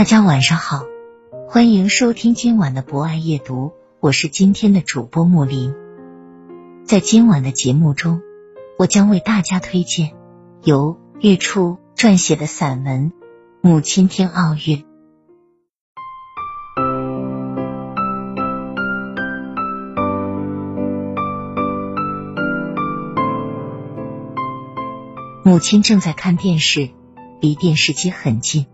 大家晚上好，欢迎收听今晚的博爱夜读，我是今天的主播木林。在今晚的节目中，我将为大家推荐由月初撰写的散文《母亲听奥运》。母亲正在看电视，离电视机很近。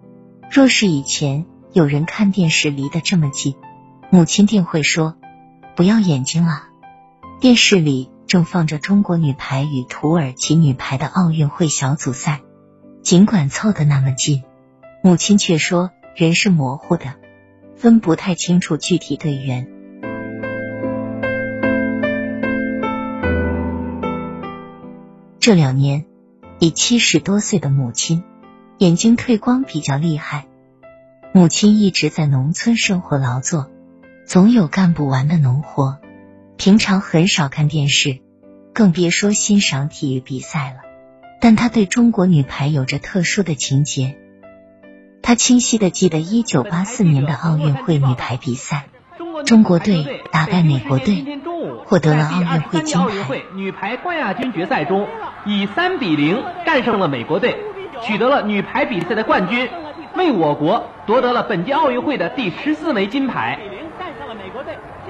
若是以前有人看电视离得这么近，母亲定会说：“不要眼睛了。”电视里正放着中国女排与土耳其女排的奥运会小组赛，尽管凑得那么近，母亲却说人是模糊的，分不太清楚具体队员。这两年，已七十多岁的母亲。眼睛退光比较厉害，母亲一直在农村生活劳作，总有干不完的农活，平常很少看电视，更别说欣赏体育比赛了。但他对中国女排有着特殊的情结，他清晰的记得一九八四年的奥运会女排比赛，中国队打败美国队，获得了奥运会金牌。女排冠亚军决赛中，以三比零战胜了美国队。取得了女排比赛的冠军，为我国夺得了本届奥运会的第十四枚金牌。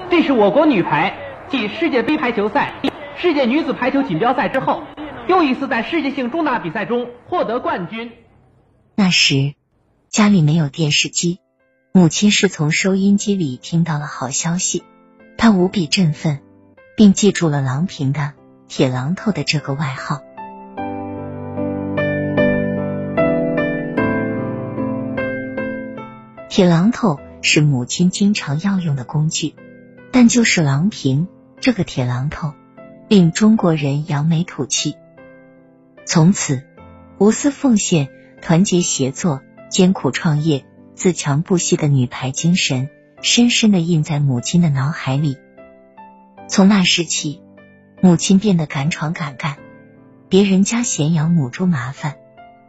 这是我国女排继世界杯排球赛、世界女子排球锦标赛之后，又一次在世界性重大比赛中获得冠军。那时家里没有电视机，母亲是从收音机里听到了好消息，她无比振奋，并记住了郎平的“铁榔头”的这个外号。铁榔头是母亲经常要用的工具，但就是郎平这个铁榔头，令中国人扬眉吐气。从此，无私奉献、团结协作、艰苦创业、自强不息的女排精神，深深的印在母亲的脑海里。从那时起，母亲变得敢闯敢干。别人家嫌养母猪麻烦，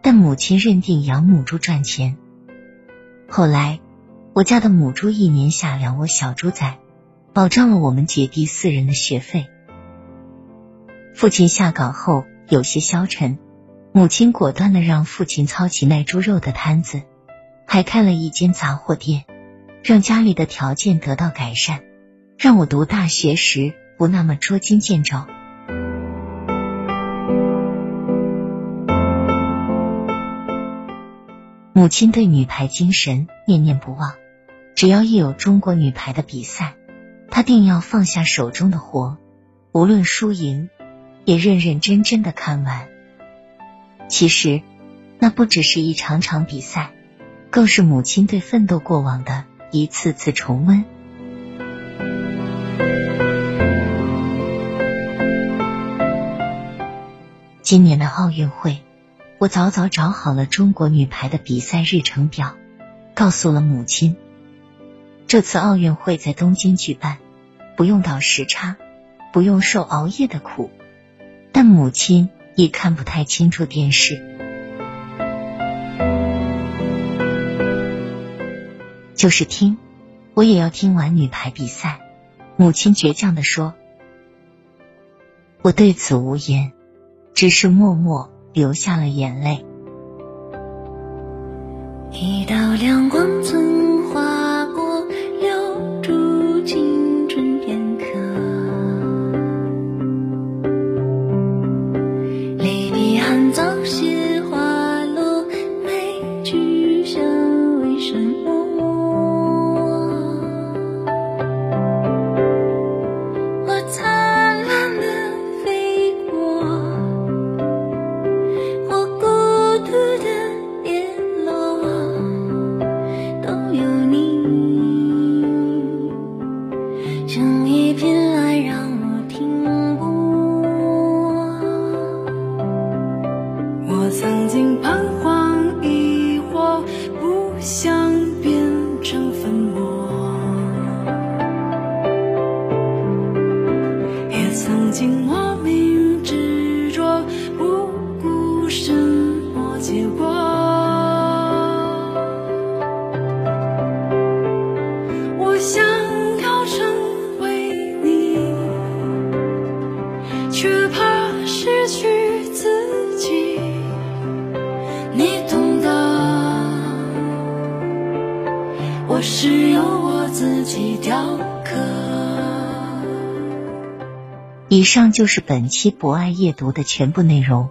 但母亲认定养母猪赚钱。后来，我家的母猪一年下两窝小猪崽，保障了我们姐弟四人的学费。父亲下岗后有些消沉，母亲果断的让父亲操起卖猪肉的摊子，还开了一间杂货店，让家里的条件得到改善，让我读大学时不那么捉襟见肘。母亲对女排精神念念不忘，只要一有中国女排的比赛，她定要放下手中的活，无论输赢，也认认真真的看完。其实，那不只是一场场比赛，更是母亲对奋斗过往的一次次重温。今年的奥运会。我早早找好了中国女排的比赛日程表，告诉了母亲。这次奥运会在东京举办，不用倒时差，不用受熬夜的苦。但母亲也看不太清楚电视，就是听，我也要听完女排比赛。母亲倔强的说：“我对此无言，只是默默。”流下了眼泪。一道亮光曾结果。我想要成为你，却怕失去自己。你懂得，我是由我自己雕刻。以上就是本期博爱夜读的全部内容。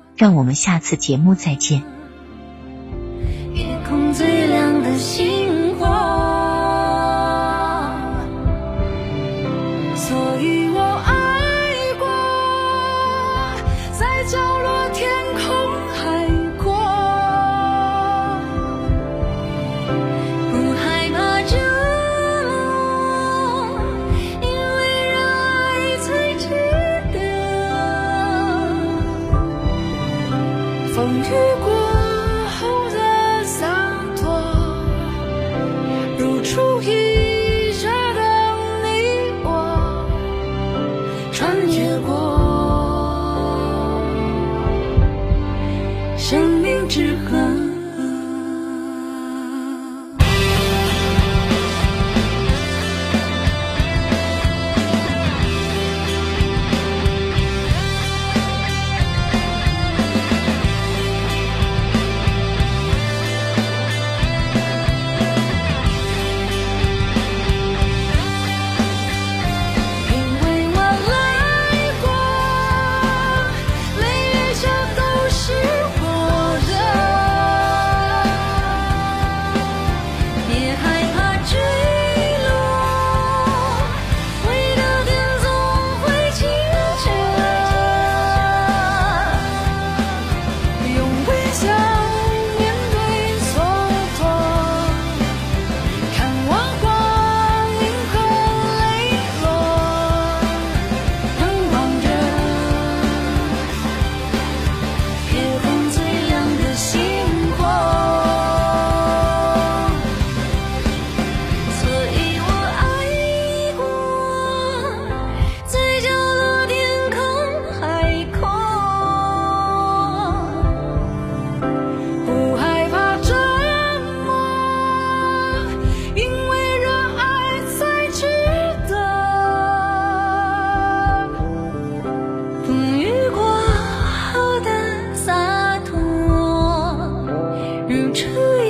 让我们下次节目再见。夜空最亮的星火，所以我爱过，在角风雨过如